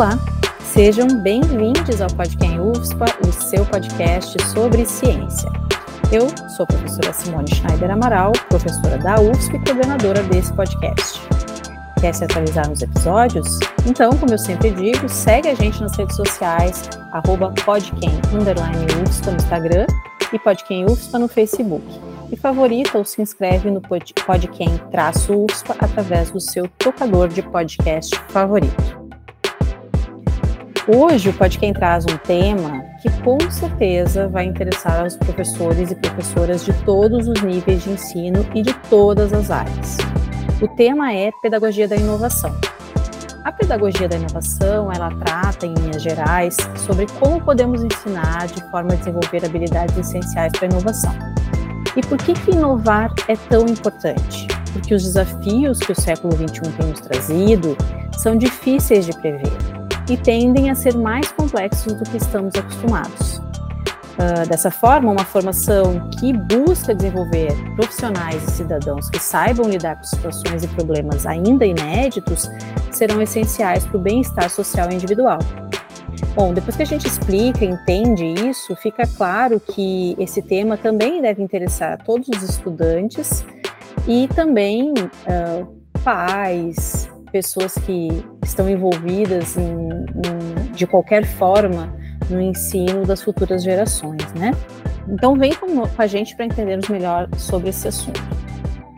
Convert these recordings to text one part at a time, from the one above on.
Olá, sejam bem-vindos ao Podcast UFSPA, o seu podcast sobre ciência. Eu sou a professora Simone Schneider Amaral, professora da UFSP e coordenadora desse podcast. Quer se atualizar nos episódios? Então, como eu sempre digo, segue a gente nas redes sociais, arroba no Instagram e Podquem no Facebook. E favorita ou se inscreve no Podquem-UFSPA através do seu tocador de podcast favorito. Hoje o Podquem traz um tema que com certeza vai interessar aos professores e professoras de todos os níveis de ensino e de todas as áreas. O tema é Pedagogia da Inovação. A pedagogia da inovação, ela trata, em linhas gerais, sobre como podemos ensinar de forma a desenvolver habilidades essenciais para a inovação. E por que, que inovar é tão importante? Porque os desafios que o século XXI tem nos trazido são difíceis de prever e tendem a ser mais complexos do que estamos acostumados. Uh, dessa forma, uma formação que busca desenvolver profissionais e cidadãos que saibam lidar com situações e problemas ainda inéditos serão essenciais para o bem-estar social e individual. Bom, depois que a gente explica, entende isso, fica claro que esse tema também deve interessar a todos os estudantes e também uh, pais, pessoas que estão envolvidas em, em, de qualquer forma no ensino das futuras gerações, né? Então vem com, com a gente para entendermos melhor sobre esse assunto.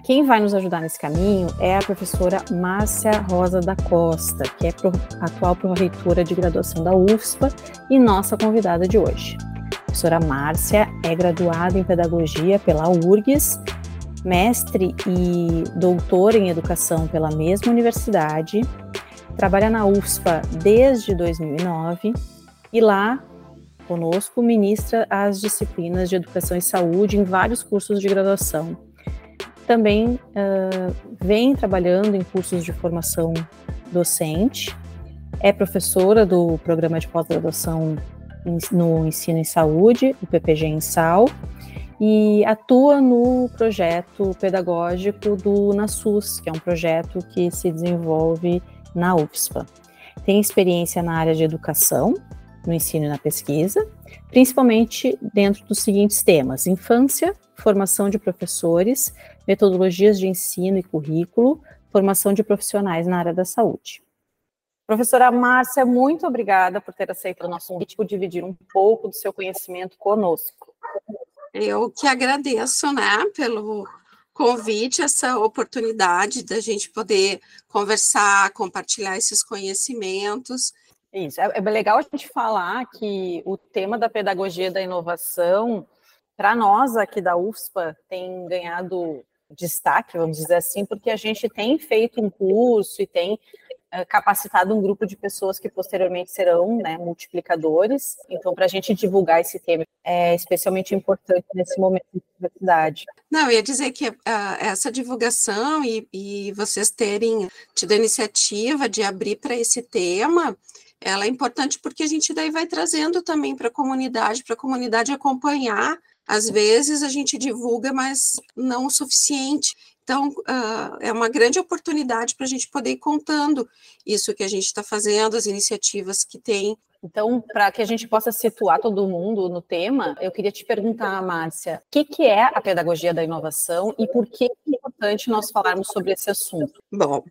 Quem vai nos ajudar nesse caminho é a professora Márcia Rosa da Costa, que é pro, atual pró-reitora de graduação da UFSPA e nossa convidada de hoje. A professora Márcia é graduada em Pedagogia pela URGS, mestre e doutora em Educação pela mesma universidade, trabalha na UFSPA desde 2009 e lá conosco ministra as disciplinas de Educação e Saúde em vários cursos de graduação. Também uh, vem trabalhando em cursos de formação docente, é professora do programa de pós-graduação no ensino em saúde, o PPG em Sal, e atua no projeto pedagógico do NASUS, que é um projeto que se desenvolve na UFSPA. Tem experiência na área de educação, no ensino e na pesquisa, principalmente dentro dos seguintes temas: infância, formação de professores, metodologias de ensino e currículo, formação de profissionais na área da saúde. Professora Márcia, muito obrigada por ter aceito o nosso convite, por dividir um pouco do seu conhecimento conosco. Eu que agradeço, né, pelo convite, essa oportunidade da gente poder conversar, compartilhar esses conhecimentos. Isso, é, é legal a gente falar que o tema da pedagogia da inovação, para nós aqui da UFSPA, tem ganhado destaque, vamos dizer assim, porque a gente tem feito um curso e tem capacitado um grupo de pessoas que posteriormente serão né, multiplicadores. Então, para a gente divulgar esse tema é especialmente importante nesse momento de universidade. Não, eu ia dizer que uh, essa divulgação e, e vocês terem tido a iniciativa de abrir para esse tema ela é importante porque a gente daí vai trazendo também para a comunidade, para a comunidade acompanhar às vezes a gente divulga, mas não o suficiente. Então, uh, é uma grande oportunidade para a gente poder ir contando isso que a gente está fazendo, as iniciativas que tem. Então, para que a gente possa situar todo mundo no tema, eu queria te perguntar, Márcia, o que, que é a pedagogia da inovação e por que é importante nós falarmos sobre esse assunto? Bom,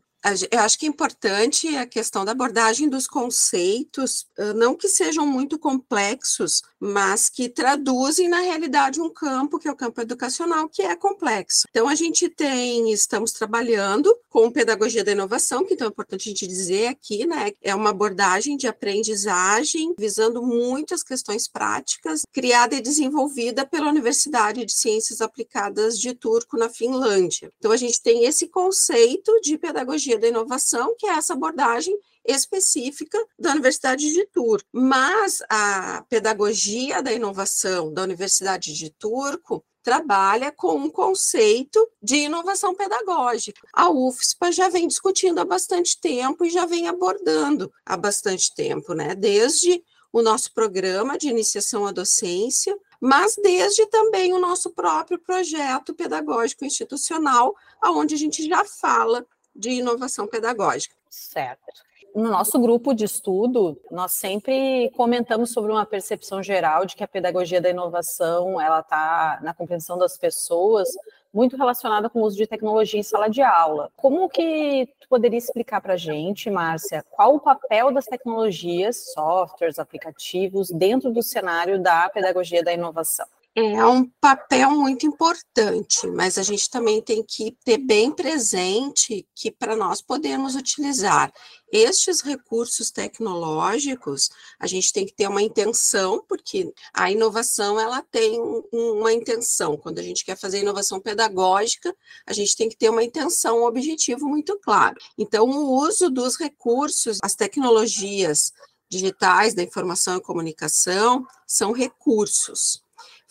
eu acho que é importante a questão da abordagem dos conceitos, não que sejam muito complexos, mas que traduzem na realidade um campo, que é o campo educacional, que é complexo. Então, a gente tem, estamos trabalhando com pedagogia da inovação, que então é importante a gente dizer aqui, né? É uma abordagem de aprendizagem visando muitas questões práticas, criada e desenvolvida pela Universidade de Ciências Aplicadas de Turku, na Finlândia. Então, a gente tem esse conceito de pedagogia da inovação, que é essa abordagem específica da Universidade de Turco. Mas a pedagogia da inovação da Universidade de Turco trabalha com um conceito de inovação pedagógica. A UFSPA já vem discutindo há bastante tempo e já vem abordando há bastante tempo, né? Desde o nosso programa de iniciação à docência, mas desde também o nosso próprio projeto pedagógico institucional, aonde a gente já fala de inovação pedagógica. Certo. No nosso grupo de estudo, nós sempre comentamos sobre uma percepção geral de que a pedagogia da inovação ela está na compreensão das pessoas muito relacionada com o uso de tecnologia em sala de aula. Como que tu poderia explicar para a gente, Márcia, qual o papel das tecnologias, softwares, aplicativos dentro do cenário da pedagogia da inovação? É um papel muito importante, mas a gente também tem que ter bem presente que para nós podermos utilizar estes recursos tecnológicos, a gente tem que ter uma intenção, porque a inovação ela tem uma intenção. Quando a gente quer fazer inovação pedagógica, a gente tem que ter uma intenção, um objetivo muito claro. Então, o uso dos recursos, as tecnologias digitais da informação e comunicação são recursos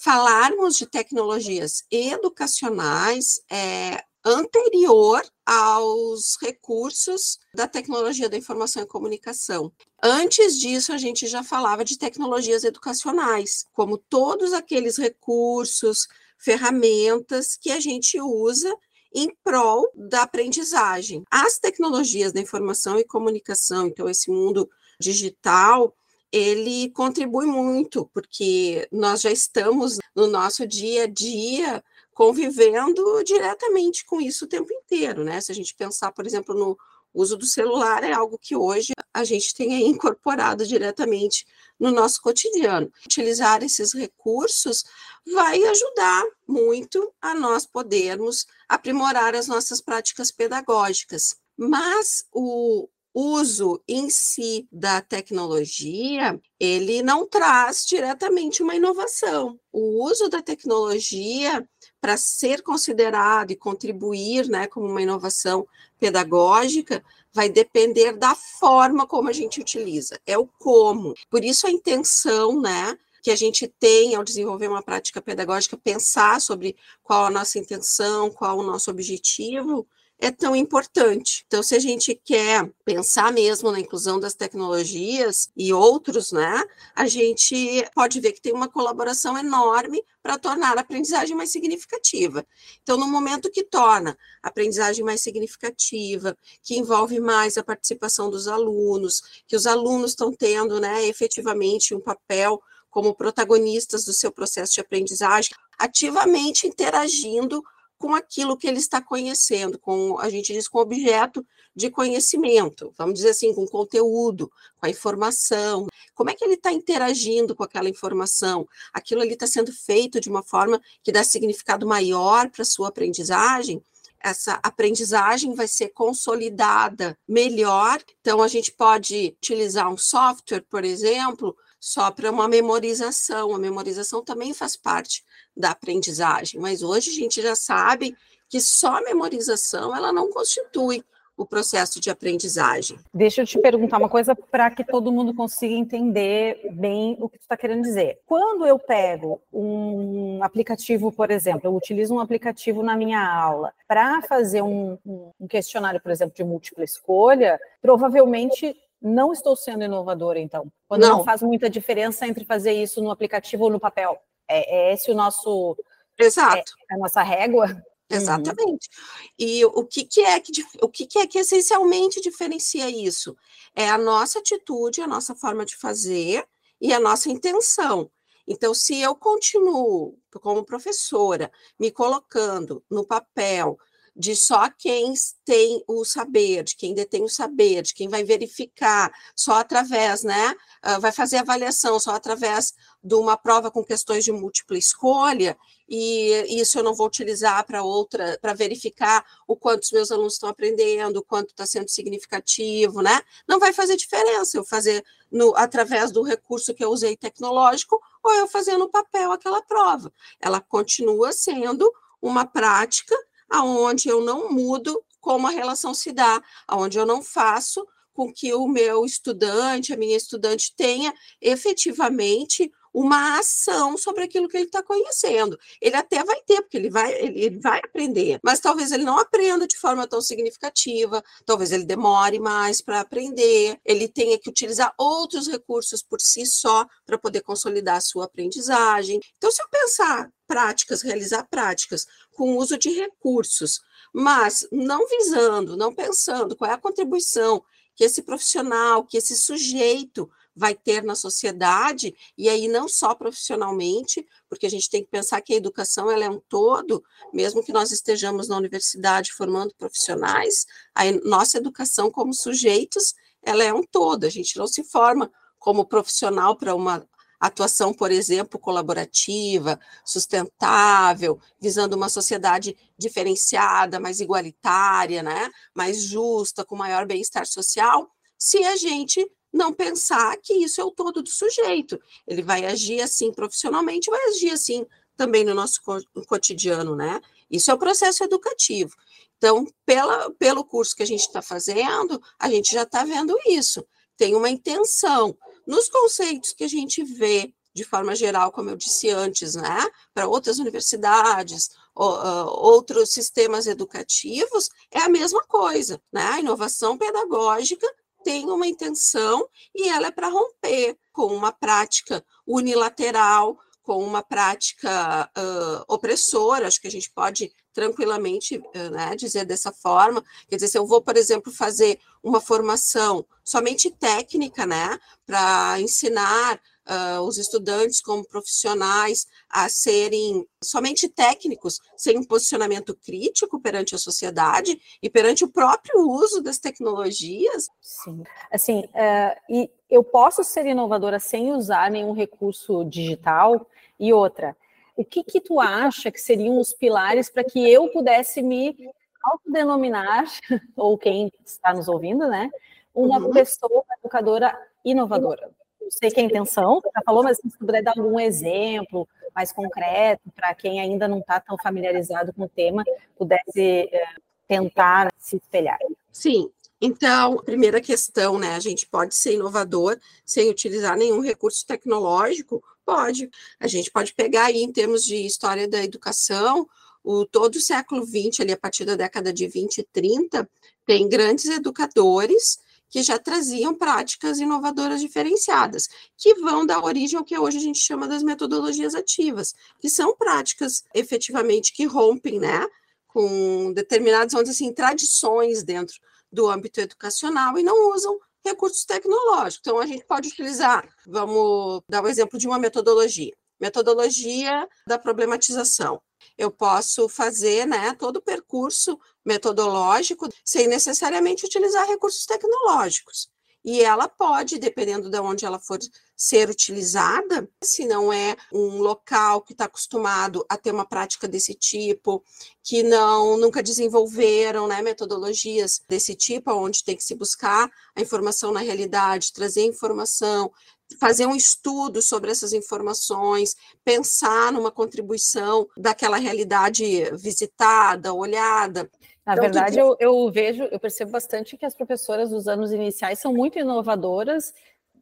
falarmos de tecnologias educacionais é anterior aos recursos da tecnologia da informação e comunicação. Antes disso, a gente já falava de tecnologias educacionais, como todos aqueles recursos, ferramentas que a gente usa em prol da aprendizagem. As tecnologias da informação e comunicação, então esse mundo digital, ele contribui muito, porque nós já estamos no nosso dia a dia convivendo diretamente com isso o tempo inteiro, né? Se a gente pensar, por exemplo, no uso do celular, é algo que hoje a gente tem incorporado diretamente no nosso cotidiano. Utilizar esses recursos vai ajudar muito a nós podermos aprimorar as nossas práticas pedagógicas. Mas o, uso em si da tecnologia, ele não traz diretamente uma inovação. O uso da tecnologia para ser considerado e contribuir, né, como uma inovação pedagógica, vai depender da forma como a gente utiliza, é o como. Por isso a intenção, né, que a gente tem ao desenvolver uma prática pedagógica, pensar sobre qual a nossa intenção, qual o nosso objetivo, é tão importante. Então, se a gente quer pensar mesmo na inclusão das tecnologias e outros, né, a gente pode ver que tem uma colaboração enorme para tornar a aprendizagem mais significativa. Então, no momento que torna a aprendizagem mais significativa, que envolve mais a participação dos alunos, que os alunos estão tendo, né, efetivamente um papel como protagonistas do seu processo de aprendizagem, ativamente interagindo com aquilo que ele está conhecendo, com a gente diz com objeto de conhecimento, vamos dizer assim, com conteúdo, com a informação. Como é que ele está interagindo com aquela informação? Aquilo ali está sendo feito de uma forma que dá significado maior para a sua aprendizagem? essa aprendizagem vai ser consolidada melhor. Então, a gente pode utilizar um software, por exemplo, só para uma memorização. A memorização também faz parte da aprendizagem, mas hoje a gente já sabe que só a memorização ela não constitui o processo de aprendizagem. Deixa eu te perguntar uma coisa para que todo mundo consiga entender bem o que tu está querendo dizer. Quando eu pego um aplicativo, por exemplo, eu utilizo um aplicativo na minha aula para fazer um, um questionário, por exemplo, de múltipla escolha, provavelmente não estou sendo inovadora, então. Quando não. não faz muita diferença entre fazer isso no aplicativo ou no papel. É, é esse o nosso. Exato. É a nossa régua. Exatamente. Uhum. E o que, que é que o que, que é que essencialmente diferencia isso? É a nossa atitude, a nossa forma de fazer e a nossa intenção. Então, se eu continuo como professora me colocando no papel de só quem tem o saber, de quem detém o saber, de quem vai verificar, só através, né? Uh, vai fazer avaliação só através de uma prova com questões de múltipla escolha, e isso eu não vou utilizar para outra, para verificar o quanto os meus alunos estão aprendendo, o quanto está sendo significativo, né? Não vai fazer diferença eu fazer no, através do recurso que eu usei tecnológico ou eu fazer no papel aquela prova. Ela continua sendo uma prática aonde eu não mudo como a relação se dá, aonde eu não faço com que o meu estudante, a minha estudante tenha efetivamente uma ação sobre aquilo que ele está conhecendo. Ele até vai ter, porque ele vai, ele, ele, vai aprender, mas talvez ele não aprenda de forma tão significativa, talvez ele demore mais para aprender, ele tenha que utilizar outros recursos por si só para poder consolidar a sua aprendizagem. Então, se eu pensar práticas, realizar práticas com uso de recursos, mas não visando, não pensando qual é a contribuição que esse profissional, que esse sujeito vai ter na sociedade, e aí não só profissionalmente, porque a gente tem que pensar que a educação ela é um todo, mesmo que nós estejamos na universidade formando profissionais, a nossa educação como sujeitos, ela é um todo, a gente não se forma como profissional para uma atuação, por exemplo, colaborativa, sustentável, visando uma sociedade diferenciada, mais igualitária, né, mais justa, com maior bem-estar social, se a gente não pensar que isso é o todo do sujeito. Ele vai agir assim profissionalmente, vai agir assim também no nosso cotidiano, né? Isso é o processo educativo. Então, pela, pelo curso que a gente está fazendo, a gente já está vendo isso. Tem uma intenção nos conceitos que a gente vê de forma geral, como eu disse antes, né, para outras universidades, outros sistemas educativos, é a mesma coisa, né? A inovação pedagógica tem uma intenção e ela é para romper com uma prática unilateral, com uma prática uh, opressora, acho que a gente pode tranquilamente uh, né, dizer dessa forma. Quer dizer, se eu vou, por exemplo, fazer uma formação somente técnica, né, para ensinar uh, os estudantes como profissionais a serem somente técnicos, sem um posicionamento crítico perante a sociedade e perante o próprio uso das tecnologias. Sim, assim, uh, e eu posso ser inovadora sem usar nenhum recurso digital? E outra, o que que tu acha que seriam os pilares para que eu pudesse me autodenominar, ou quem está nos ouvindo, né, uma uhum. pessoa educadora inovadora? Sei que é a intenção, você já falou, mas se puder dar algum exemplo mais concreto para quem ainda não está tão familiarizado com o tema, pudesse é, tentar se espelhar. Sim, então, primeira questão, né? A gente pode ser inovador sem utilizar nenhum recurso tecnológico? Pode. A gente pode pegar aí, em termos de história da educação, o todo o século XX, ali a partir da década de 20 e 30, tem grandes educadores que já traziam práticas inovadoras diferenciadas, que vão dar origem ao que hoje a gente chama das metodologias ativas, que são práticas efetivamente que rompem, né, com determinadas, vamos dizer assim, tradições dentro do âmbito educacional e não usam recursos tecnológicos. Então, a gente pode utilizar, vamos dar um exemplo de uma metodologia, metodologia da problematização eu posso fazer né, todo o percurso metodológico sem necessariamente utilizar recursos tecnológicos. E ela pode, dependendo de onde ela for ser utilizada, se não é um local que está acostumado a ter uma prática desse tipo, que não nunca desenvolveram né, metodologias desse tipo, onde tem que se buscar a informação na realidade, trazer informação, fazer um estudo sobre essas informações, pensar numa contribuição daquela realidade visitada, olhada. Na então, verdade, eu, eu vejo, eu percebo bastante que as professoras dos anos iniciais são muito inovadoras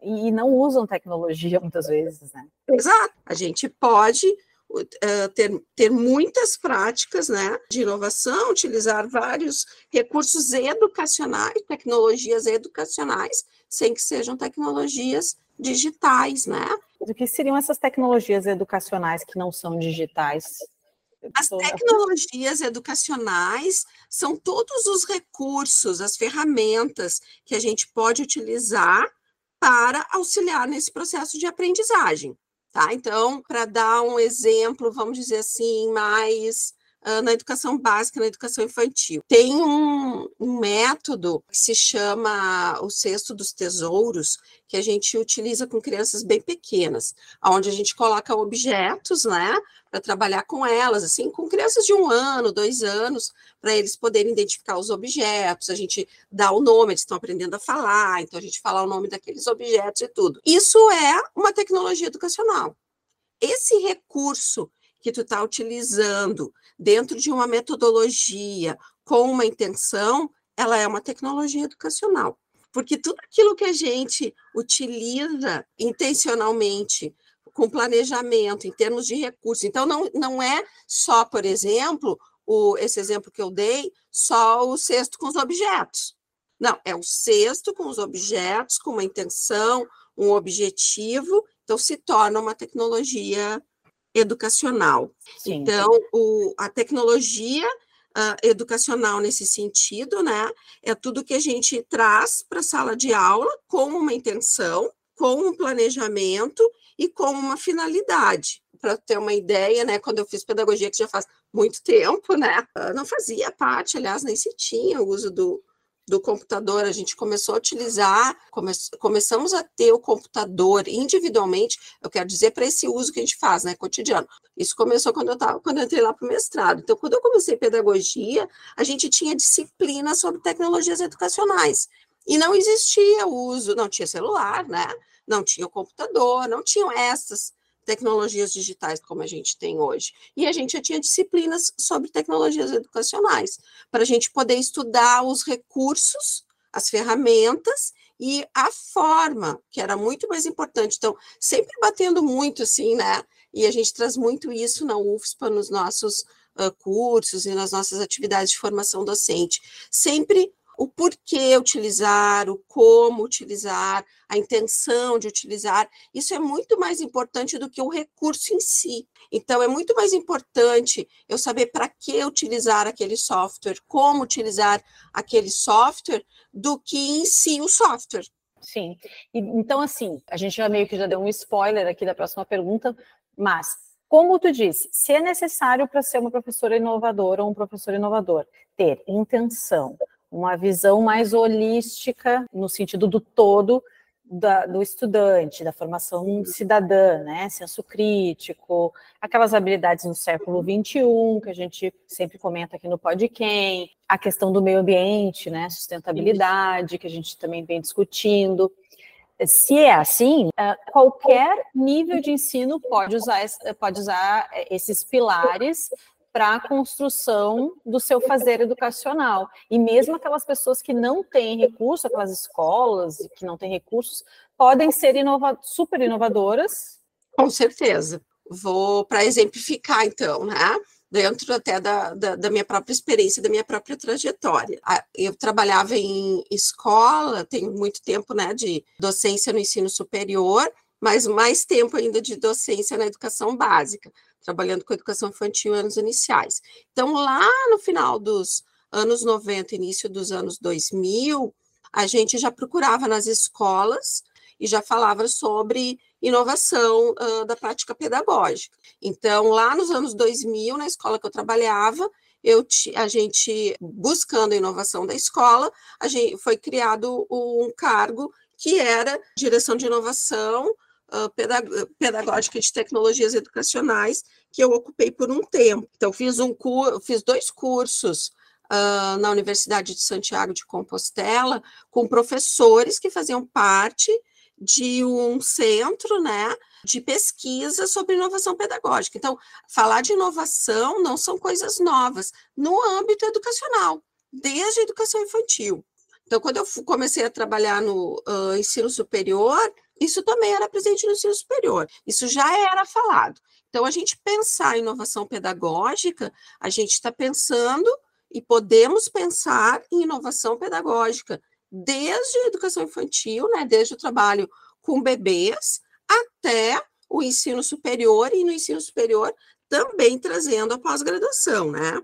e não usam tecnologia muitas vezes, né? Exato. A gente pode uh, ter, ter muitas práticas né, de inovação, utilizar vários recursos educacionais, tecnologias educacionais, sem que sejam tecnologias digitais, né? O que seriam essas tecnologias educacionais que não são digitais? As tecnologias educacionais são todos os recursos, as ferramentas que a gente pode utilizar para auxiliar nesse processo de aprendizagem, tá? Então, para dar um exemplo, vamos dizer assim, mais na educação básica, na educação infantil. Tem um, um método que se chama o cesto dos tesouros, que a gente utiliza com crianças bem pequenas, onde a gente coloca objetos, né, para trabalhar com elas, assim, com crianças de um ano, dois anos, para eles poderem identificar os objetos, a gente dá o nome, eles estão aprendendo a falar, então a gente fala o nome daqueles objetos e tudo. Isso é uma tecnologia educacional. Esse recurso que tu está utilizando dentro de uma metodologia com uma intenção, ela é uma tecnologia educacional. Porque tudo aquilo que a gente utiliza intencionalmente, com planejamento, em termos de recursos, então não, não é só, por exemplo, o, esse exemplo que eu dei, só o cesto com os objetos. Não, é o cesto com os objetos, com uma intenção, um objetivo, então se torna uma tecnologia educacional. Sim. Então, o, a tecnologia uh, educacional nesse sentido, né? É tudo que a gente traz para a sala de aula com uma intenção, com um planejamento e com uma finalidade. Para ter uma ideia, né? Quando eu fiz pedagogia, que já faz muito tempo, né? Não fazia parte, aliás, nem se tinha o uso do, do computador, a gente começou a utilizar, come, começamos a ter o computador individualmente, eu quero dizer para esse uso que a gente faz, né, cotidiano. Isso começou quando eu tava, quando eu entrei lá para o mestrado. Então, quando eu comecei pedagogia, a gente tinha disciplina sobre tecnologias educacionais. E não existia o uso, não tinha celular, né? Não tinha computador, não tinham essas tecnologias digitais como a gente tem hoje. E a gente já tinha disciplinas sobre tecnologias educacionais, para a gente poder estudar os recursos, as ferramentas e a forma, que era muito mais importante. Então, sempre batendo muito assim, né? E a gente traz muito isso na UFSPA, nos nossos uh, cursos e nas nossas atividades de formação docente. Sempre o porquê utilizar, o como utilizar, a intenção de utilizar, isso é muito mais importante do que o recurso em si. Então, é muito mais importante eu saber para que utilizar aquele software, como utilizar aquele software, do que em si o software. Sim. E, então, assim, a gente já meio que já deu um spoiler aqui da próxima pergunta, mas como tu disse, se é necessário para ser uma professora inovadora ou um professor inovador ter intenção, uma visão mais holística, no sentido do todo, da, do estudante, da formação cidadã, né? Senso crítico, aquelas habilidades no século XXI, que a gente sempre comenta aqui no Podquem, a questão do meio ambiente, né? Sustentabilidade, que a gente também vem discutindo. Se é assim, é, qualquer nível de ensino pode usar, pode usar esses pilares para a construção do seu fazer educacional. E mesmo aquelas pessoas que não têm recursos, aquelas escolas que não têm recursos, podem ser inova super inovadoras. Com certeza. Vou para exemplificar, então, né? Dentro até da, da, da, minha própria experiência, da minha própria trajetória. Eu trabalhava em escola, tenho muito tempo né, de docência no ensino superior, mas mais tempo ainda de docência na educação básica trabalhando com educação infantil anos iniciais. Então, lá no final dos anos 90, início dos anos 2000, a gente já procurava nas escolas e já falava sobre inovação uh, da prática pedagógica. Então, lá nos anos 2000, na escola que eu trabalhava, eu, a gente, buscando a inovação da escola, a gente, foi criado um cargo que era direção de inovação pedagógica de tecnologias educacionais, que eu ocupei por um tempo. Então, fiz, um fiz dois cursos uh, na Universidade de Santiago de Compostela, com professores que faziam parte de um centro, né, de pesquisa sobre inovação pedagógica. Então, falar de inovação não são coisas novas no âmbito educacional, desde a educação infantil. Então, quando eu comecei a trabalhar no uh, ensino superior, isso também era presente no ensino superior, isso já era falado. Então, a gente pensar em inovação pedagógica, a gente está pensando e podemos pensar em inovação pedagógica desde a educação infantil, né, desde o trabalho com bebês até o ensino superior e no ensino superior também trazendo a pós-graduação, né?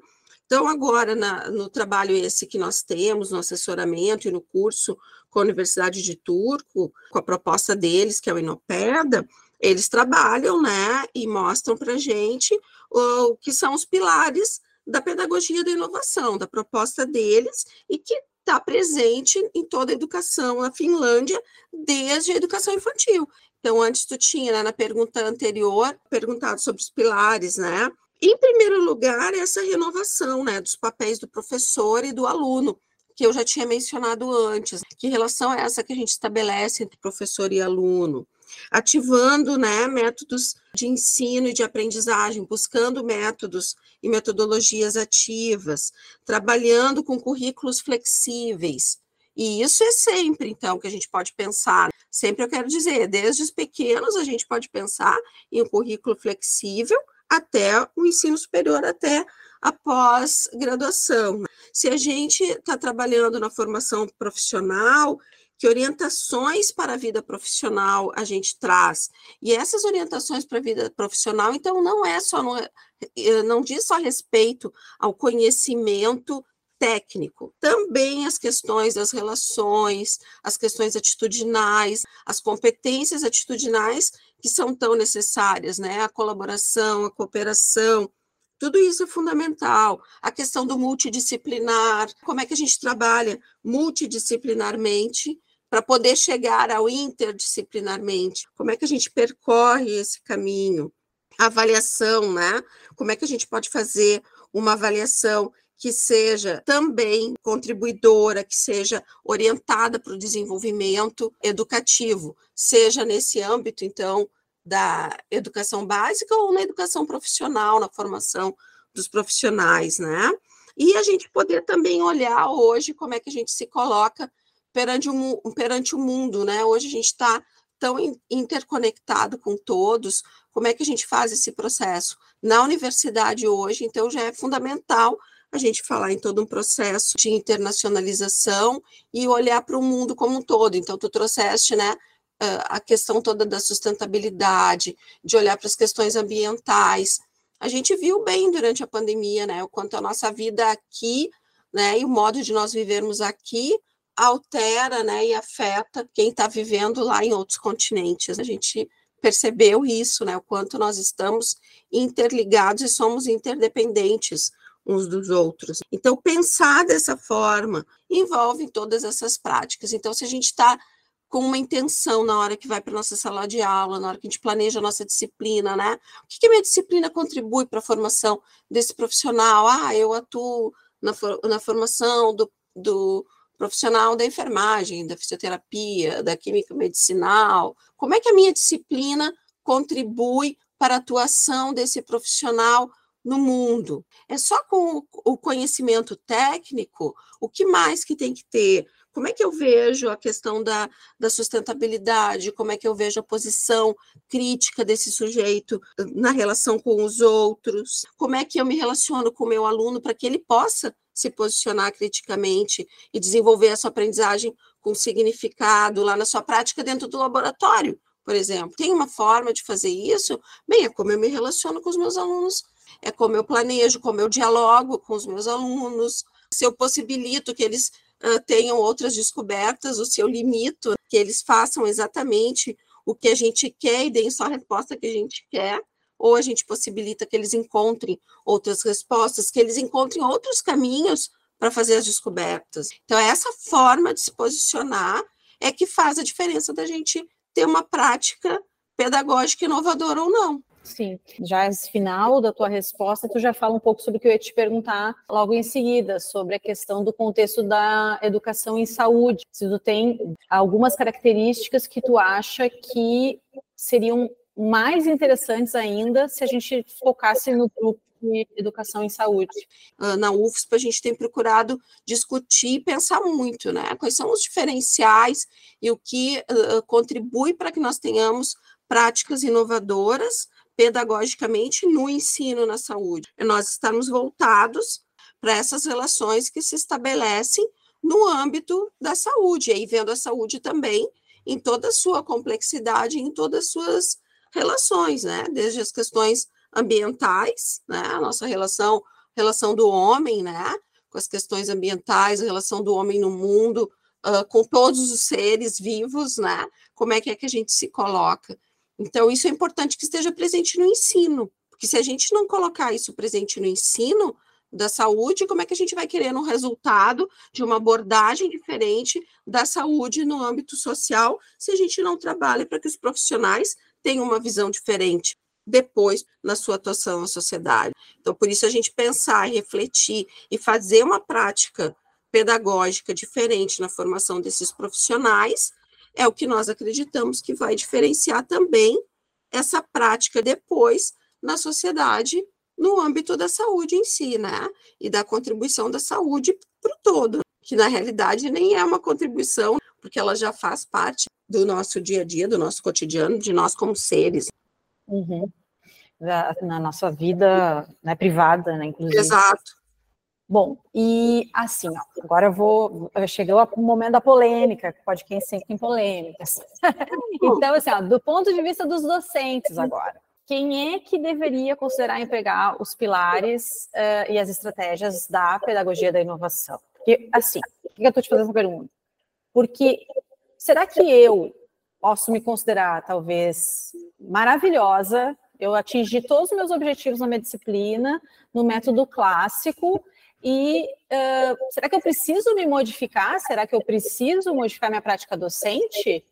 Então, agora, na, no trabalho esse que nós temos, no assessoramento e no curso com a Universidade de Turco, com a proposta deles, que é o Inopeda, eles trabalham, né, e mostram para a gente o que são os pilares da pedagogia da inovação, da proposta deles, e que está presente em toda a educação na Finlândia, desde a educação infantil. Então, antes tu tinha, né, na pergunta anterior, perguntado sobre os pilares, né? Em primeiro lugar, essa renovação né, dos papéis do professor e do aluno, que eu já tinha mencionado antes. Que relação é essa que a gente estabelece entre professor e aluno? Ativando né, métodos de ensino e de aprendizagem, buscando métodos e metodologias ativas, trabalhando com currículos flexíveis. E isso é sempre, então, que a gente pode pensar. Sempre eu quero dizer, desde os pequenos, a gente pode pensar em um currículo flexível, até o ensino superior, até a pós-graduação. Se a gente está trabalhando na formação profissional, que orientações para a vida profissional a gente traz. E essas orientações para a vida profissional, então, não é só, não, eh, não diz só respeito ao conhecimento técnico, também as questões das relações, as questões atitudinais, as competências atitudinais que são tão necessárias, né? A colaboração, a cooperação, tudo isso é fundamental. A questão do multidisciplinar, como é que a gente trabalha multidisciplinarmente para poder chegar ao interdisciplinarmente? Como é que a gente percorre esse caminho? A avaliação, né? Como é que a gente pode fazer uma avaliação que seja também contribuidora, que seja orientada para o desenvolvimento educativo, seja nesse âmbito, então, da educação básica ou na educação profissional, na formação dos profissionais, né? E a gente poder também olhar hoje como é que a gente se coloca perante o, perante o mundo, né? Hoje a gente está tão interconectado com todos, como é que a gente faz esse processo? Na universidade hoje, então, já é fundamental a gente falar em todo um processo de internacionalização e olhar para o mundo como um todo. Então, tu trouxeste, né, a questão toda da sustentabilidade, de olhar para as questões ambientais. A gente viu bem durante a pandemia, né, o quanto a nossa vida aqui, né, e o modo de nós vivermos aqui altera, né, e afeta quem está vivendo lá em outros continentes. A gente percebeu isso, né, o quanto nós estamos interligados e somos interdependentes uns dos outros. Então, pensar dessa forma envolve todas essas práticas. Então, se a gente está com uma intenção na hora que vai para nossa sala de aula, na hora que a gente planeja a nossa disciplina, né? O que, que a minha disciplina contribui para a formação desse profissional? Ah, eu atuo na, na formação do, do profissional da enfermagem, da fisioterapia, da química medicinal. Como é que a minha disciplina contribui para a atuação desse profissional no mundo? É só com o conhecimento técnico, o que mais que tem que ter? Como é que eu vejo a questão da, da sustentabilidade? Como é que eu vejo a posição crítica desse sujeito na relação com os outros? Como é que eu me relaciono com o meu aluno para que ele possa se posicionar criticamente e desenvolver a sua aprendizagem com significado lá na sua prática dentro do laboratório, por exemplo. Tem uma forma de fazer isso? Bem, é como eu me relaciono com os meus alunos, é como eu planejo, como eu dialogo com os meus alunos, se eu possibilito que eles uh, tenham outras descobertas, o seu limito, que eles façam exatamente o que a gente quer e deem só a resposta que a gente quer, ou a gente possibilita que eles encontrem outras respostas, que eles encontrem outros caminhos para fazer as descobertas. Então, essa forma de se posicionar é que faz a diferença da gente ter uma prática pedagógica inovadora ou não. Sim, já esse final da tua resposta, tu já fala um pouco sobre o que eu ia te perguntar logo em seguida, sobre a questão do contexto da educação em saúde. Se tu tem algumas características que tu acha que seriam mais interessantes ainda se a gente focasse no grupo de educação em saúde. Ah, na UFSP, a gente tem procurado discutir e pensar muito, né? Quais são os diferenciais e o que uh, contribui para que nós tenhamos práticas inovadoras pedagogicamente no ensino na saúde. Nós estamos voltados para essas relações que se estabelecem no âmbito da saúde, e aí vendo a saúde também em toda a sua complexidade, em todas as suas relações, né? Desde as questões ambientais, né? A nossa relação, relação do homem, né? Com as questões ambientais, a relação do homem no mundo, uh, com todos os seres vivos, né? Como é que é que a gente se coloca? Então, isso é importante que esteja presente no ensino, porque se a gente não colocar isso presente no ensino da saúde, como é que a gente vai querer um resultado de uma abordagem diferente da saúde no âmbito social, se a gente não trabalha para que os profissionais tenham uma visão diferente depois na sua atuação na sociedade. Então, por isso a gente pensar, refletir e fazer uma prática pedagógica diferente na formação desses profissionais é o que nós acreditamos que vai diferenciar também essa prática depois na sociedade, no âmbito da saúde em si, né? E da contribuição da saúde para o todo, que na realidade nem é uma contribuição, porque ela já faz parte do nosso dia a dia, do nosso cotidiano, de nós como seres. Uhum. Na, na, nossa vida né, privada, né, inclusive. Exato. Bom, e assim, agora eu vou. Chegou o momento da polêmica, pode quem sempre tem polêmicas. então, assim, ó, do ponto de vista dos docentes agora, quem é que deveria considerar empregar os pilares uh, e as estratégias da pedagogia da inovação? Porque, assim, por que eu estou te fazendo essa pergunta? Porque será que eu posso me considerar, talvez, maravilhosa? Eu atingi todos os meus objetivos na minha disciplina, no método clássico, e uh, será que eu preciso me modificar? Será que eu preciso modificar minha prática docente?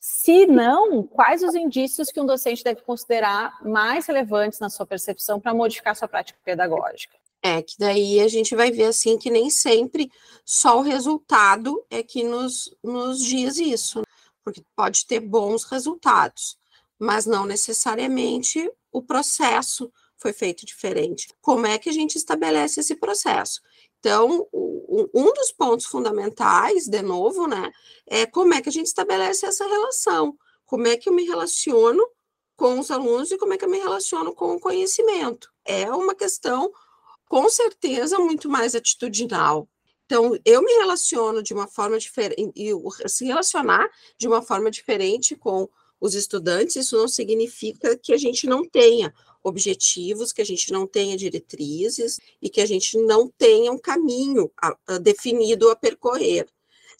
Se não, quais os indícios que um docente deve considerar mais relevantes na sua percepção para modificar sua prática pedagógica? É, que daí a gente vai ver assim que nem sempre só o resultado é que nos, nos diz isso, né? porque pode ter bons resultados, mas não necessariamente o processo foi feito diferente. Como é que a gente estabelece esse processo? Então, um dos pontos fundamentais, de novo, né, é como é que a gente estabelece essa relação. Como é que eu me relaciono com os alunos e como é que eu me relaciono com o conhecimento. É uma questão, com certeza, muito mais atitudinal. Então, eu me relaciono de uma forma diferente, e se relacionar de uma forma diferente com os estudantes, isso não significa que a gente não tenha objetivos, que a gente não tenha diretrizes e que a gente não tenha um caminho a, a definido a percorrer.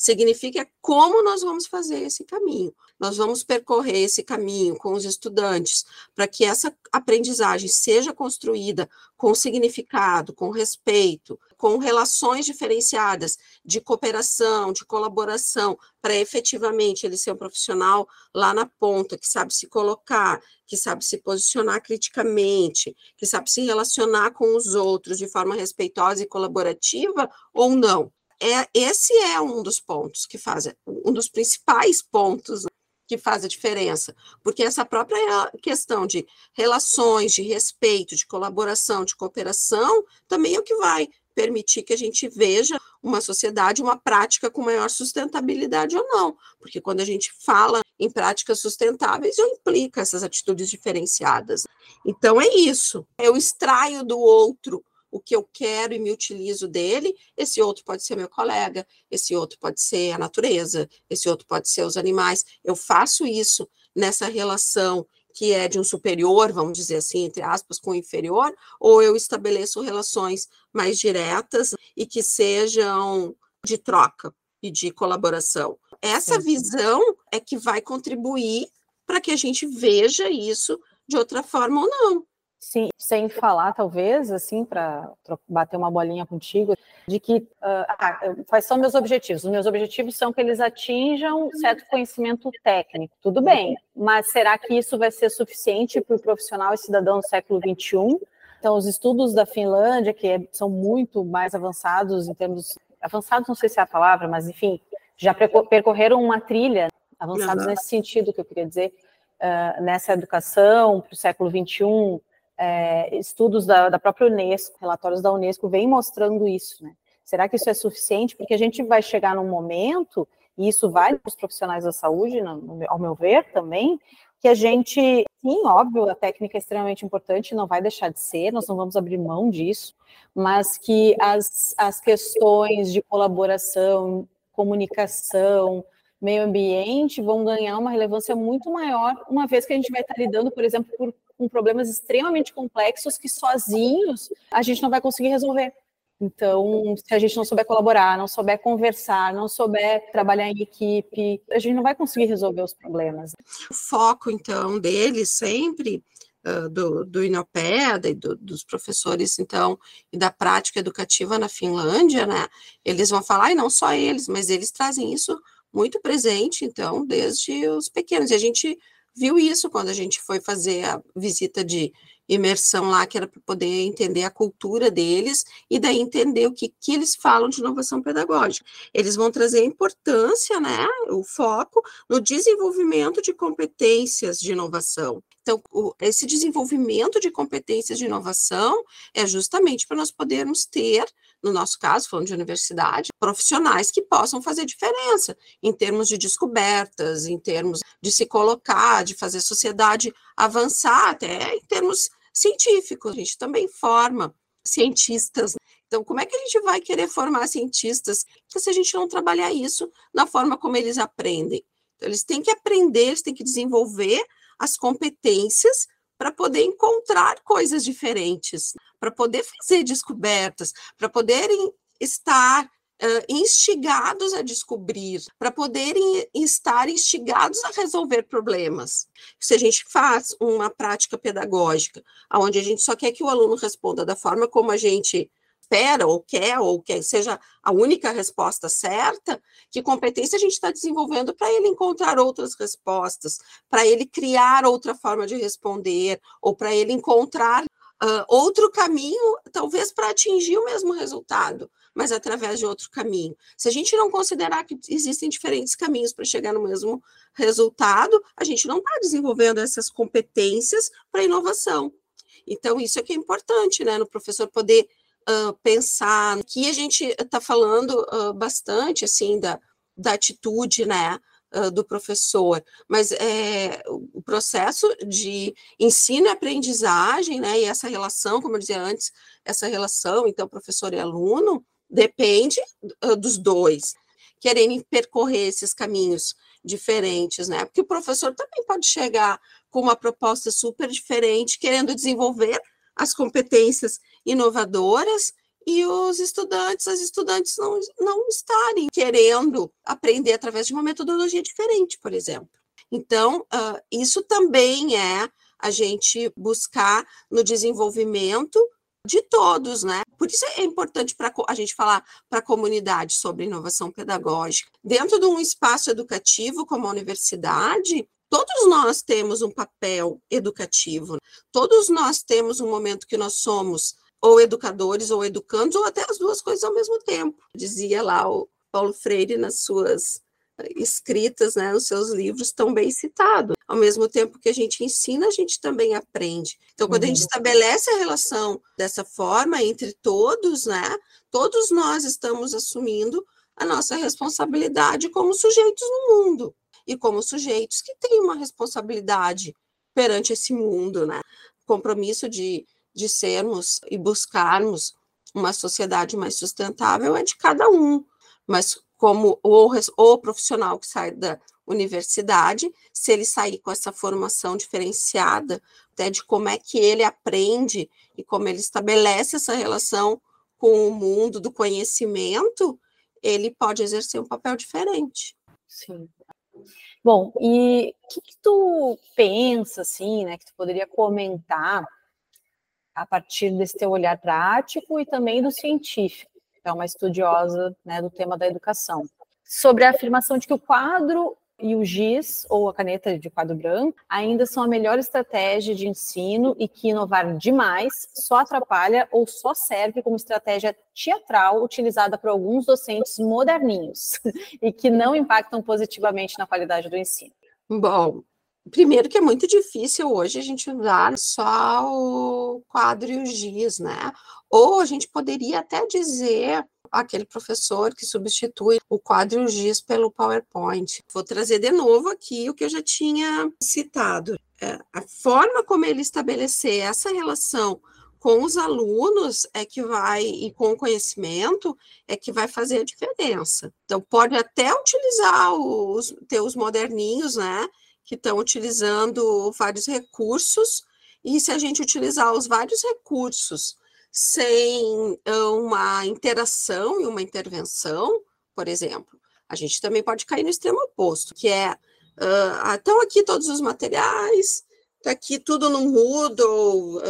Significa como nós vamos fazer esse caminho. Nós vamos percorrer esse caminho com os estudantes para que essa aprendizagem seja construída com significado, com respeito, com relações diferenciadas de cooperação, de colaboração, para efetivamente ele ser um profissional lá na ponta, que sabe se colocar, que sabe se posicionar criticamente, que sabe se relacionar com os outros de forma respeitosa e colaborativa ou não. É, esse é um dos pontos que faz, um dos principais pontos que faz a diferença, porque essa própria questão de relações, de respeito, de colaboração, de cooperação, também é o que vai permitir que a gente veja uma sociedade, uma prática com maior sustentabilidade ou não, porque quando a gente fala em práticas sustentáveis, eu implica essas atitudes diferenciadas. Então é isso, eu extraio do outro o que eu quero e me utilizo dele, esse outro pode ser meu colega, esse outro pode ser a natureza, esse outro pode ser os animais. Eu faço isso nessa relação que é de um superior, vamos dizer assim, entre aspas, com o inferior, ou eu estabeleço relações mais diretas e que sejam de troca e de colaboração. Essa visão é que vai contribuir para que a gente veja isso de outra forma ou não. Sim, sem falar, talvez, assim, para bater uma bolinha contigo, de que uh, ah, quais são meus objetivos? Os meus objetivos são que eles atinjam certo conhecimento técnico. Tudo bem, mas será que isso vai ser suficiente para o profissional e cidadão do século XXI? Então, os estudos da Finlândia, que é, são muito mais avançados em termos. Avançados, não sei se é a palavra, mas enfim, já percorreram uma trilha, avançados nesse sentido que eu queria dizer, uh, nessa educação para o século XXI é, estudos da, da, própria Unesco, relatórios da Unesco, vêm mostrando isso, né? Será que isso é suficiente? Porque a gente vai chegar num momento, e isso vale para os profissionais da saúde, ao meu ver também, que a gente, sim, óbvio, a técnica é extremamente importante, não vai deixar de ser, nós não vamos abrir mão disso, mas que as, as questões de colaboração, comunicação, meio ambiente vão ganhar uma relevância muito maior, uma vez que a gente vai estar lidando, por exemplo, por com problemas extremamente complexos que sozinhos a gente não vai conseguir resolver. Então, se a gente não souber colaborar, não souber conversar, não souber trabalhar em equipe, a gente não vai conseguir resolver os problemas. O foco, então, deles sempre Uh, do, do Inopeda e do, dos professores, então, e da prática educativa na Finlândia, né, eles vão falar, e não só eles, mas eles trazem isso muito presente, então, desde os pequenos, e a gente viu isso quando a gente foi fazer a visita de imersão lá, que era para poder entender a cultura deles e daí entender o que, que eles falam de inovação pedagógica. Eles vão trazer a importância, né, o foco no desenvolvimento de competências de inovação. Então, o, esse desenvolvimento de competências de inovação é justamente para nós podermos ter no nosso caso, falando de universidade, profissionais que possam fazer diferença em termos de descobertas, em termos de se colocar, de fazer a sociedade avançar, até em termos científicos. A gente também forma cientistas. Então, como é que a gente vai querer formar cientistas se a gente não trabalhar isso na forma como eles aprendem? Então, eles têm que aprender, eles têm que desenvolver as competências para poder encontrar coisas diferentes, para poder fazer descobertas, para poderem estar uh, instigados a descobrir, para poderem estar instigados a resolver problemas. Se a gente faz uma prática pedagógica, onde a gente só quer que o aluno responda da forma como a gente espera ou quer, ou que seja a única resposta certa, que competência a gente está desenvolvendo para ele encontrar outras respostas, para ele criar outra forma de responder, ou para ele encontrar uh, outro caminho, talvez para atingir o mesmo resultado mas através de outro caminho. Se a gente não considerar que existem diferentes caminhos para chegar no mesmo resultado, a gente não está desenvolvendo essas competências para inovação. Então, isso é que é importante, né, no professor poder uh, pensar. Que a gente está falando uh, bastante, assim, da, da atitude, né, do professor, mas é, o processo de ensino e aprendizagem, né, e essa relação, como eu dizia antes, essa relação, então, professor e aluno, depende uh, dos dois quererem percorrer esses caminhos diferentes, né? Porque o professor também pode chegar com uma proposta super diferente, querendo desenvolver as competências inovadoras e os estudantes, as estudantes não, não estarem querendo aprender através de uma metodologia diferente, por exemplo. Então, uh, isso também é a gente buscar no desenvolvimento de todos, né? Por isso é importante para a gente falar para a comunidade sobre inovação pedagógica. Dentro de um espaço educativo como a universidade, todos nós temos um papel educativo, todos nós temos um momento que nós somos ou educadores ou educandos, ou até as duas coisas ao mesmo tempo. Dizia lá o Paulo Freire nas suas escritas, né, nos seus livros, tão bem citado. Ao mesmo tempo que a gente ensina, a gente também aprende. Então, quando uhum. a gente uhum. estabelece a relação dessa forma entre todos, né, todos nós estamos assumindo a nossa responsabilidade como sujeitos no mundo e como sujeitos que têm uma responsabilidade perante esse mundo, né? Compromisso de, de sermos e buscarmos uma sociedade mais sustentável é de cada um, mas como o, o profissional que sai da universidade, se ele sair com essa formação diferenciada, até de como é que ele aprende e como ele estabelece essa relação com o mundo do conhecimento, ele pode exercer um papel diferente. Sim. Bom, e o que, que, tu pensa, assim, né, que tu poderia comentar a partir desse teu olhar prático e também do científico? é uma estudiosa né, do tema da educação, sobre a afirmação de que o quadro e o giz, ou a caneta de quadro branco, ainda são a melhor estratégia de ensino e que inovar demais só atrapalha ou só serve como estratégia teatral utilizada por alguns docentes moderninhos e que não impactam positivamente na qualidade do ensino. Bom, primeiro que é muito difícil hoje a gente usar só o quadro e o giz, né? Ou a gente poderia até dizer aquele professor que substitui o quadro giz pelo PowerPoint. Vou trazer de novo aqui o que eu já tinha citado. É, a forma como ele estabelecer essa relação com os alunos é que vai, e com o conhecimento, é que vai fazer a diferença. Então, pode até utilizar os teus moderninhos, né, que estão utilizando vários recursos, e se a gente utilizar os vários recursos sem uma interação e uma intervenção, por exemplo, a gente também pode cair no extremo oposto, que é uh, estão aqui todos os materiais, está aqui tudo no Moodle,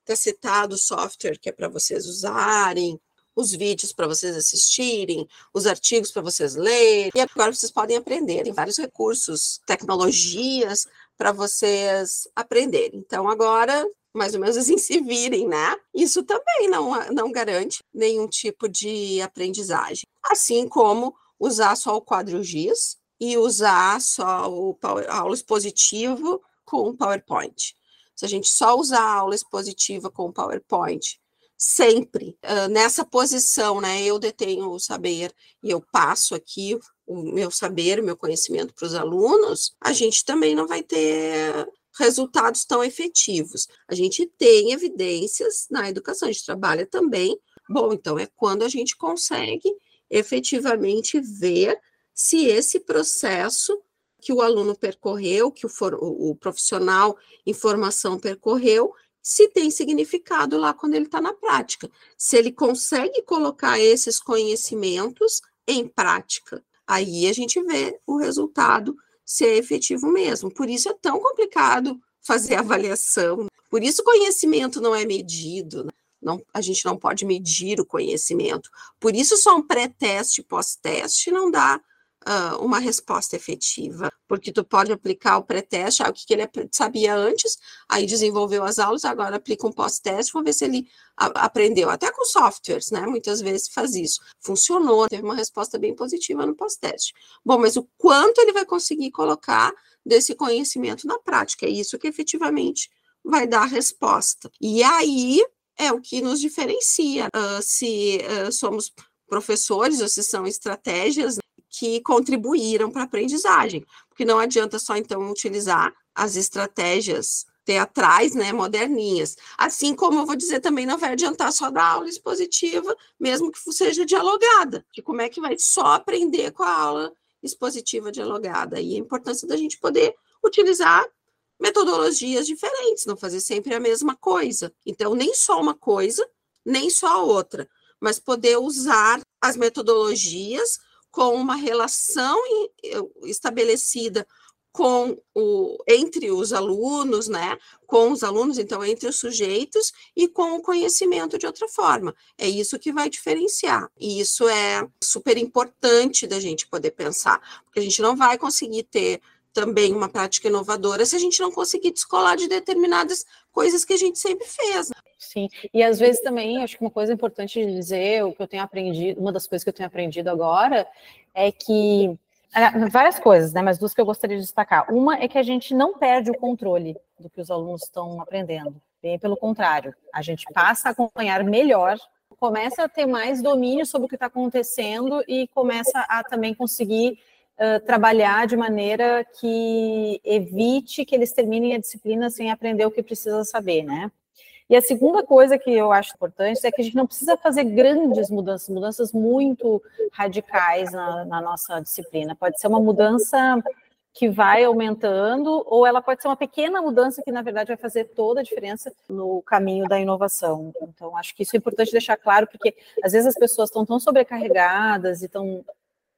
está uh, citado o software que é para vocês usarem, os vídeos para vocês assistirem, os artigos para vocês lerem, e agora vocês podem aprender, tem vários recursos, tecnologias para vocês aprenderem. Então, agora mais ou menos assim se virem, né? Isso também não, não garante nenhum tipo de aprendizagem. Assim como usar só o quadro giz e usar só o power, aula expositiva com o PowerPoint. Se a gente só usar a aula expositiva com o PowerPoint, sempre uh, nessa posição, né? Eu detenho o saber e eu passo aqui o meu saber, o meu conhecimento para os alunos, a gente também não vai ter resultados tão efetivos. A gente tem evidências na educação, a gente trabalha também. Bom, então é quando a gente consegue efetivamente ver se esse processo que o aluno percorreu, que o, for, o profissional em formação percorreu, se tem significado lá quando ele está na prática, se ele consegue colocar esses conhecimentos em prática. Aí a gente vê o resultado ser efetivo mesmo. Por isso é tão complicado fazer avaliação. Por isso o conhecimento não é medido. Né? Não, a gente não pode medir o conhecimento. Por isso só um pré-teste pós-teste não dá uh, uma resposta efetiva, porque tu pode aplicar o pré-teste, ah, o que, que ele sabia antes, aí desenvolveu as aulas, agora aplica um pós-teste, vamos ver se ele aprendeu, até com softwares, né, muitas vezes faz isso, funcionou, teve uma resposta bem positiva no pós-teste. Bom, mas o quanto ele vai conseguir colocar desse conhecimento na prática, é isso que efetivamente vai dar a resposta. E aí é o que nos diferencia, uh, se uh, somos professores ou se são estratégias que contribuíram para a aprendizagem, porque não adianta só então utilizar as estratégias teatrais, né, moderninhas. Assim como eu vou dizer também não vai adiantar só dar aula expositiva, mesmo que seja dialogada, que como é que vai só aprender com a aula expositiva dialogada? E a importância da gente poder utilizar metodologias diferentes, não fazer sempre a mesma coisa. Então, nem só uma coisa, nem só a outra, mas poder usar as metodologias com uma relação estabelecida com o, entre os alunos, né, com os alunos, então, entre os sujeitos e com o conhecimento de outra forma. É isso que vai diferenciar. E isso é super importante da gente poder pensar, porque a gente não vai conseguir ter também uma prática inovadora se a gente não conseguir descolar de determinadas coisas que a gente sempre fez. Sim, e às vezes também, acho que uma coisa importante de dizer, o que eu tenho aprendido, uma das coisas que eu tenho aprendido agora, é que ah, várias coisas, né? Mas duas que eu gostaria de destacar. Uma é que a gente não perde o controle do que os alunos estão aprendendo. Bem pelo contrário, a gente passa a acompanhar melhor, começa a ter mais domínio sobre o que está acontecendo e começa a também conseguir uh, trabalhar de maneira que evite que eles terminem a disciplina sem aprender o que precisa saber, né? E a segunda coisa que eu acho importante é que a gente não precisa fazer grandes mudanças, mudanças muito radicais na, na nossa disciplina. Pode ser uma mudança que vai aumentando, ou ela pode ser uma pequena mudança que, na verdade, vai fazer toda a diferença no caminho da inovação. Então, acho que isso é importante deixar claro, porque às vezes as pessoas estão tão sobrecarregadas e estão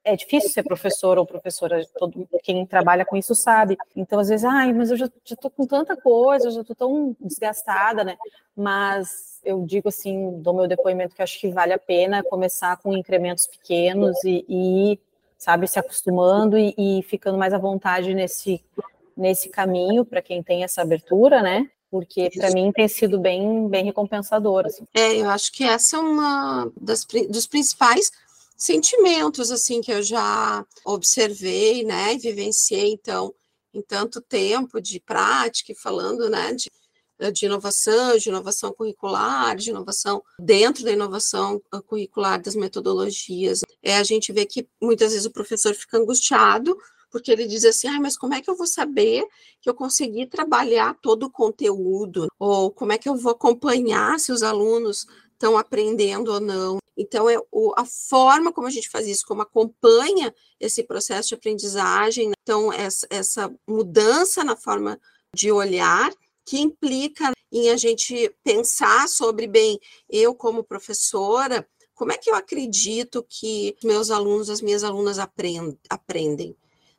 é difícil ser professor ou professora, todo quem trabalha com isso sabe. Então, às vezes, ai, mas eu já estou com tanta coisa, já estou tão desgastada, né? Mas eu digo assim, do meu depoimento que acho que vale a pena começar com incrementos pequenos e, e sabe, se acostumando e, e ficando mais à vontade nesse, nesse caminho para quem tem essa abertura, né? porque para mim tem sido bem, bem recompensador. Assim. É, eu acho que essa é uma das dos principais sentimentos assim que eu já observei, né, e vivenciei então em tanto tempo de prática e falando, né, de, de inovação, de inovação curricular, de inovação dentro da inovação ah, curricular das metodologias. É a gente vê que muitas vezes o professor fica angustiado porque ele diz assim, ah, mas como é que eu vou saber que eu consegui trabalhar todo o conteúdo? Ou como é que eu vou acompanhar se os alunos estão aprendendo ou não? Então, é o, a forma como a gente faz isso, como acompanha esse processo de aprendizagem, então, essa, essa mudança na forma de olhar, que implica em a gente pensar sobre, bem, eu como professora, como é que eu acredito que meus alunos, as minhas alunas aprendem?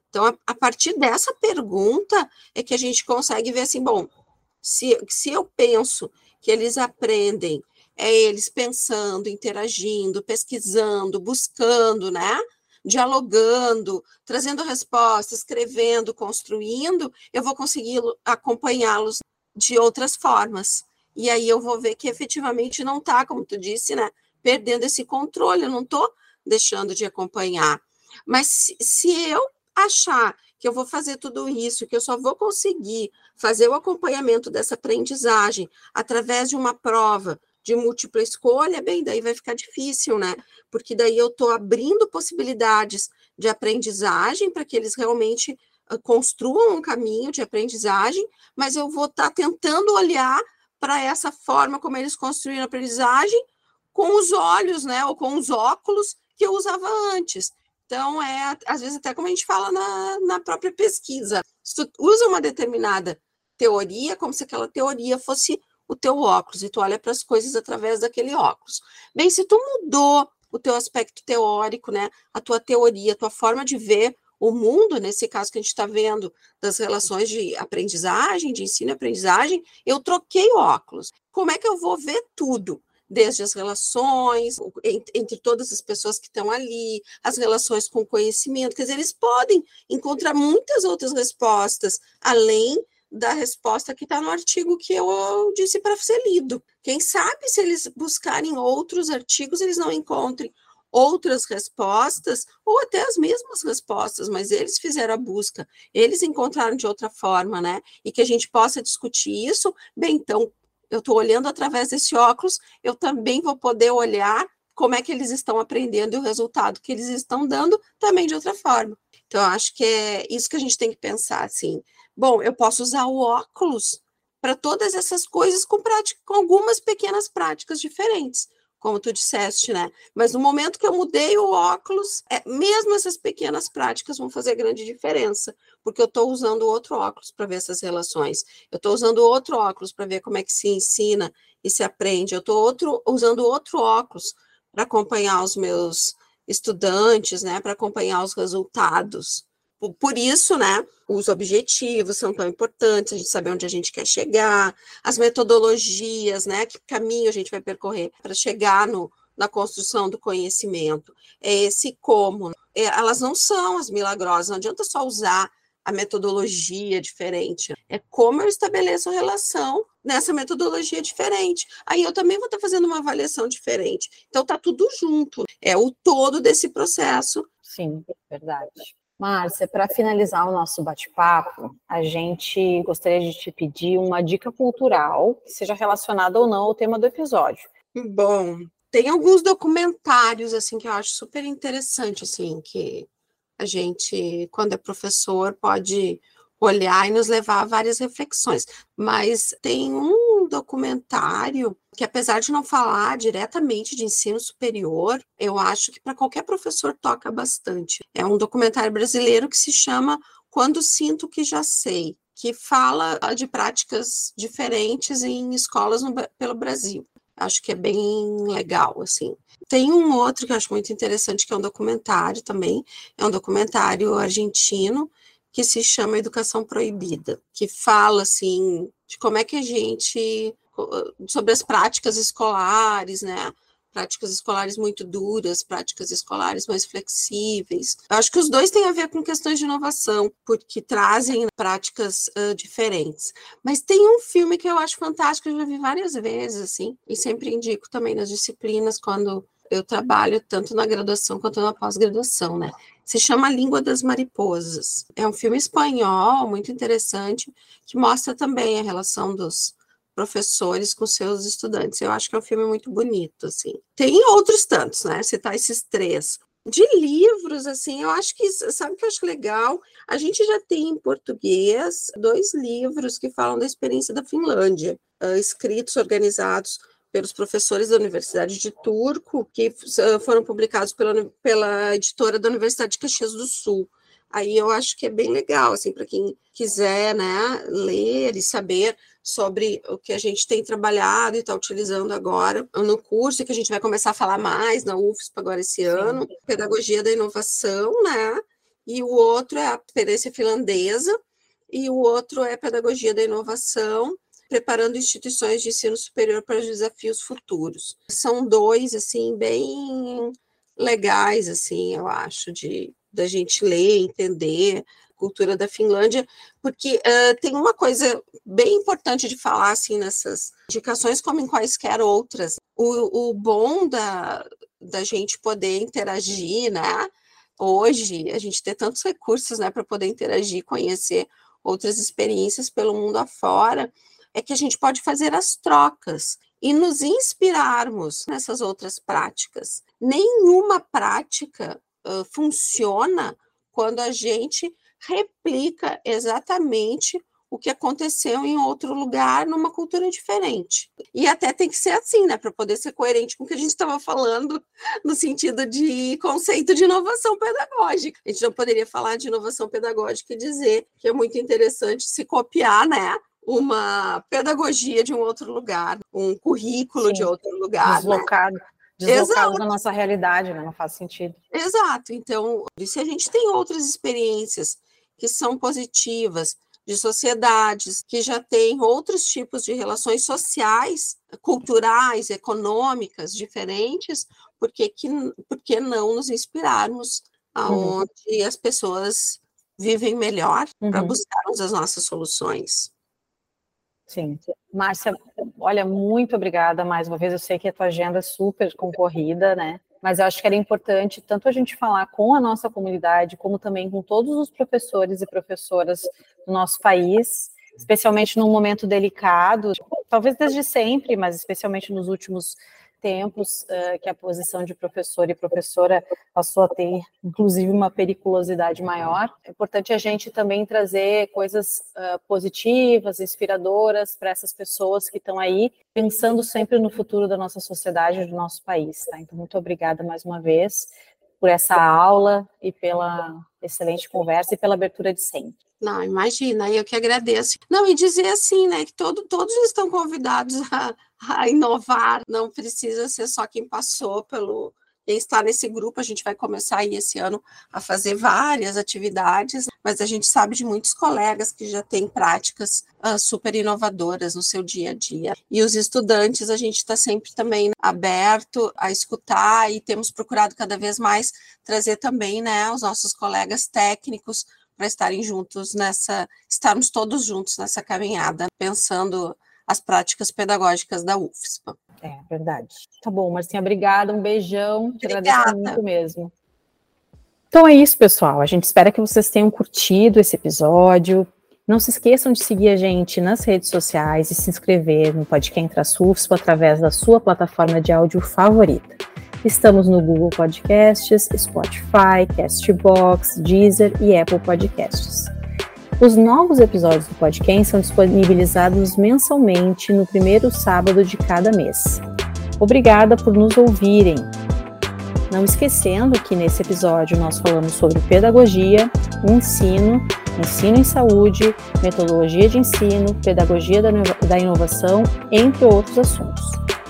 Então, a, a, partir dessa pergunta é que a gente consegue ver assim, bom, se, se eu penso que eles aprendem é eles pensando, interagindo, pesquisando, buscando, né? Dialogando, trazendo respostas, escrevendo, construindo, eu vou conseguir acompanhá-los de outras formas. E aí eu vou ver que efetivamente não está, como tu disse, né? Perdendo esse controle, eu não estou deixando de acompanhar. Mas se, se eu achar que eu vou fazer tudo isso, que eu só vou conseguir fazer o acompanhamento dessa aprendizagem através de uma prova, de múltipla escolha, bem, daí vai ficar difícil, né? Porque daí eu estou abrindo possibilidades de aprendizagem para que eles realmente uh, construam um caminho de aprendizagem, mas eu vou estar tá tentando olhar para essa forma como eles construíram a aprendizagem com os olhos, né, ou com os óculos que eu usava antes. Então, é, às vezes, até como a gente fala na, na própria pesquisa, se tu usa uma determinada teoria, como se aquela teoria fosse o teu óculos, e tu olha para as coisas através daquele óculos. Bem, se tu mudou o teu aspecto teórico, né, a tua teoria, a tua forma de ver o mundo, nesse caso que a gente está vendo das relações de aprendizagem, de ensino e aprendizagem, eu troquei o óculos. Como é que eu vou ver tudo? Desde as relações entre todas as pessoas que estão ali, as relações com o conhecimento, quer dizer, eles podem encontrar muitas outras respostas, além da resposta que está no artigo que eu disse para ser lido. Quem sabe se eles buscarem outros artigos, eles não encontrem outras respostas, ou até as mesmas respostas, mas eles fizeram a busca, eles encontraram de outra forma, né? E que a gente possa discutir isso, bem, então, eu estou olhando através desse óculos, eu também vou poder olhar como é que eles estão aprendendo e o resultado que eles estão dando também de outra forma. Então, acho que é isso que a gente tem que pensar, assim, Bom, eu posso usar o óculos para todas essas coisas com, prática, com algumas pequenas práticas diferentes, como tu disseste, né? Mas no momento que eu mudei o óculos, é, mesmo essas pequenas práticas vão fazer grande diferença, porque eu estou usando outro óculos para ver essas relações, eu estou usando outro óculos para ver como é que se ensina e se aprende, eu estou usando outro óculos para acompanhar os meus estudantes, né? Para acompanhar os resultados. Por isso, né, os objetivos são tão importantes, a gente saber onde a gente quer chegar, as metodologias, né, que caminho a gente vai percorrer para chegar no, na construção do conhecimento. É esse como. É, elas não são as milagrosas, não adianta só usar a metodologia diferente. É como eu estabeleço relação nessa metodologia diferente. Aí eu também vou estar fazendo uma avaliação diferente. Então tá tudo junto. É o todo desse processo. Sim, verdade. Márcia, para finalizar o nosso bate-papo, a gente gostaria de te pedir uma dica cultural que seja relacionada ou não ao tema do episódio. Bom, tem alguns documentários assim que eu acho super interessante assim que a gente, quando é professor, pode olhar e nos levar a várias reflexões. Mas tem um documentário que, apesar de não falar diretamente de ensino superior, eu acho que para qualquer professor toca bastante. É um documentário brasileiro que se chama Quando Sinto Que Já Sei, que fala de práticas diferentes em escolas no, pelo Brasil. Acho que é bem legal, assim. Tem um outro que eu acho muito interessante, que é um documentário também, é um documentário argentino, que se chama Educação Proibida, que fala assim de como é que a gente sobre as práticas escolares, né? Práticas escolares muito duras, práticas escolares mais flexíveis. Eu acho que os dois têm a ver com questões de inovação, porque trazem práticas uh, diferentes. Mas tem um filme que eu acho fantástico, eu já vi várias vezes, assim, e sempre indico também nas disciplinas quando eu trabalho tanto na graduação quanto na pós-graduação, né? Se chama Língua das Mariposas. É um filme espanhol muito interessante que mostra também a relação dos professores com seus estudantes. Eu acho que é um filme muito bonito, assim. Tem outros tantos, né? Citar esses três. De livros, assim, eu acho que, sabe que eu acho legal? A gente já tem em português dois livros que falam da experiência da Finlândia, uh, escritos, organizados pelos professores da Universidade de Turco, que foram publicados pela, pela editora da Universidade de Caxias do Sul. Aí eu acho que é bem legal, assim, para quem quiser, né, ler e saber sobre o que a gente tem trabalhado e está utilizando agora no curso, e que a gente vai começar a falar mais na UFSP agora esse ano, Sim. Pedagogia da Inovação, né, e o outro é a experiência finlandesa, e o outro é Pedagogia da Inovação, preparando instituições de ensino superior para os desafios futuros. São dois, assim, bem legais, assim, eu acho, de da gente ler, entender cultura da Finlândia, porque uh, tem uma coisa bem importante de falar, assim, nessas indicações, como em quaisquer outras. O, o bom da, da gente poder interagir, né, hoje, a gente ter tantos recursos, né, para poder interagir, conhecer outras experiências pelo mundo afora, é que a gente pode fazer as trocas e nos inspirarmos nessas outras práticas. Nenhuma prática uh, funciona quando a gente replica exatamente o que aconteceu em outro lugar, numa cultura diferente. E até tem que ser assim, né, para poder ser coerente com o que a gente estava falando no sentido de conceito de inovação pedagógica. A gente não poderia falar de inovação pedagógica e dizer que é muito interessante se copiar, né, uma pedagogia de um outro lugar, um currículo Sim, de outro lugar. Deslocado. Né? Deslocado da nossa realidade, né? não faz sentido. Exato. Então, se a gente tem outras experiências que são positivas, de sociedades que já têm outros tipos de relações sociais, culturais, econômicas diferentes, por que, que, por que não nos inspirarmos aonde uhum. as pessoas vivem melhor uhum. para buscarmos as nossas soluções? Sim. Márcia, olha, muito obrigada mais uma vez. Eu sei que a tua agenda é super concorrida, né? Mas eu acho que era importante tanto a gente falar com a nossa comunidade, como também com todos os professores e professoras do nosso país, especialmente num momento delicado, talvez desde sempre, mas especialmente nos últimos tempos uh, que a posição de professor e professora passou a ter, inclusive, uma periculosidade maior. É importante a gente também trazer coisas uh, positivas, inspiradoras para essas pessoas que estão aí pensando sempre no futuro da nossa sociedade do nosso país. Tá? Então, muito obrigada mais uma vez por essa aula e pela excelente conversa e pela abertura de sempre. Não, imagina, eu que agradeço. Não, e dizer assim, né, que todo, todos estão convidados a, a inovar, não precisa ser só quem passou pelo, quem está nesse grupo, a gente vai começar aí esse ano a fazer várias atividades, mas a gente sabe de muitos colegas que já têm práticas uh, super inovadoras no seu dia a dia. E os estudantes, a gente está sempre também aberto a escutar e temos procurado cada vez mais trazer também né, os nossos colegas técnicos para estarem juntos nessa, estarmos todos juntos nessa caminhada, pensando as práticas pedagógicas da UFSPA. É verdade. Tá bom, Marcinha, obrigada, um beijão, te agradeço muito mesmo. Então é isso, pessoal. A gente espera que vocês tenham curtido esse episódio. Não se esqueçam de seguir a gente nas redes sociais e se inscrever no Podcast UFSPA através da sua plataforma de áudio favorita. Estamos no Google Podcasts, Spotify, Castbox, Deezer e Apple Podcasts. Os novos episódios do podcast são disponibilizados mensalmente no primeiro sábado de cada mês. Obrigada por nos ouvirem. Não esquecendo que nesse episódio nós falamos sobre pedagogia, ensino, ensino em saúde, metodologia de ensino, pedagogia da inovação, entre outros assuntos.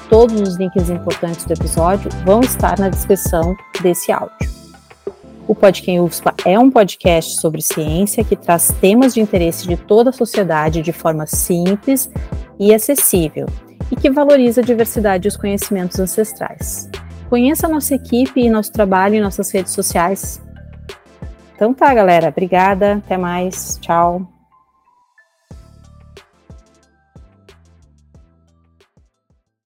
Todos os links importantes do episódio vão estar na descrição desse áudio. O Podcast UFSPA é um podcast sobre ciência que traz temas de interesse de toda a sociedade de forma simples e acessível e que valoriza a diversidade e os conhecimentos ancestrais. Conheça a nossa equipe e nosso trabalho em nossas redes sociais. Então tá, galera. Obrigada. Até mais. Tchau.